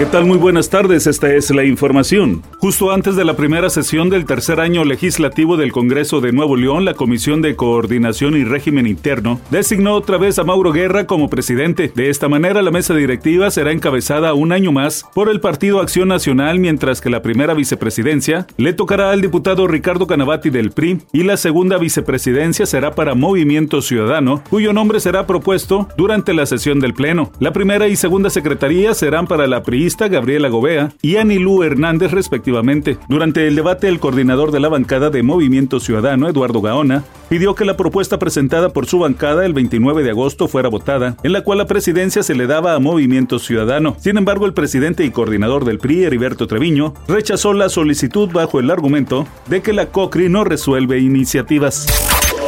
¿Qué tal? Muy buenas tardes, esta es la información. Justo antes de la primera sesión del tercer año legislativo del Congreso de Nuevo León, la Comisión de Coordinación y Régimen Interno designó otra vez a Mauro Guerra como presidente. De esta manera, la mesa directiva será encabezada un año más por el Partido Acción Nacional, mientras que la primera vicepresidencia le tocará al diputado Ricardo Canavati del PRI y la segunda vicepresidencia será para Movimiento Ciudadano, cuyo nombre será propuesto durante la sesión del Pleno. La primera y segunda secretaría serán para la PRI Gabriela Gobea y Anilú Hernández respectivamente. Durante el debate, el coordinador de la bancada de Movimiento Ciudadano, Eduardo Gaona, pidió que la propuesta presentada por su bancada el 29 de agosto fuera votada, en la cual la presidencia se le daba a Movimiento Ciudadano. Sin embargo, el presidente y coordinador del PRI, Heriberto Treviño, rechazó la solicitud bajo el argumento de que la COCRI no resuelve iniciativas.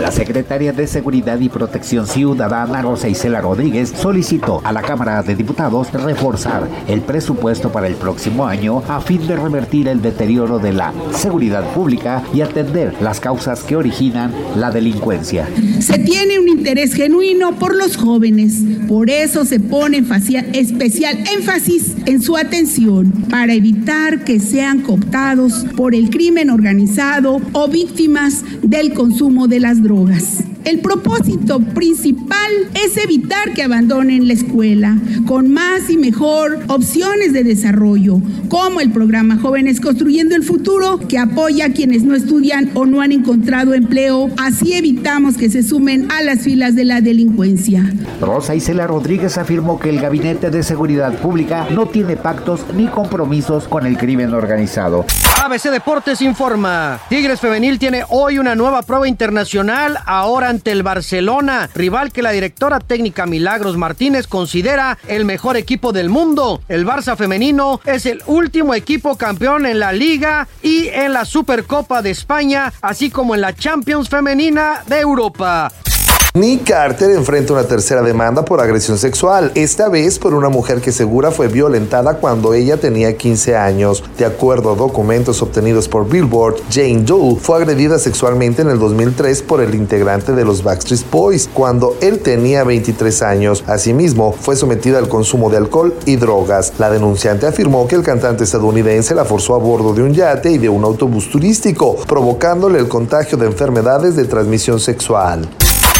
La secretaria de Seguridad y Protección Ciudadana, Rosa Isela Rodríguez, solicitó a la Cámara de Diputados reforzar el presupuesto para el próximo año a fin de revertir el deterioro de la seguridad pública y atender las causas que originan la delincuencia. Se tiene un interés genuino por los jóvenes, por eso se pone especial énfasis en su atención para evitar que sean cooptados por el crimen organizado o víctimas del consumo de las drogas. drogas. El propósito principal es evitar que abandonen la escuela con más y mejor opciones de desarrollo, como el programa Jóvenes Construyendo el Futuro, que apoya a quienes no estudian o no han encontrado empleo. Así evitamos que se sumen a las filas de la delincuencia. Rosa Isela Rodríguez afirmó que el Gabinete de Seguridad Pública no tiene pactos ni compromisos con el crimen organizado. ABC Deportes informa. Tigres Femenil tiene hoy una nueva prueba internacional, ahora el Barcelona, rival que la directora técnica Milagros Martínez considera el mejor equipo del mundo. El Barça femenino es el último equipo campeón en la Liga y en la Supercopa de España, así como en la Champions Femenina de Europa. Nick Carter enfrenta una tercera demanda por agresión sexual, esta vez por una mujer que segura fue violentada cuando ella tenía 15 años. De acuerdo a documentos obtenidos por Billboard, Jane Doe fue agredida sexualmente en el 2003 por el integrante de los Backstreet Boys cuando él tenía 23 años. Asimismo, fue sometida al consumo de alcohol y drogas. La denunciante afirmó que el cantante estadounidense la forzó a bordo de un yate y de un autobús turístico, provocándole el contagio de enfermedades de transmisión sexual.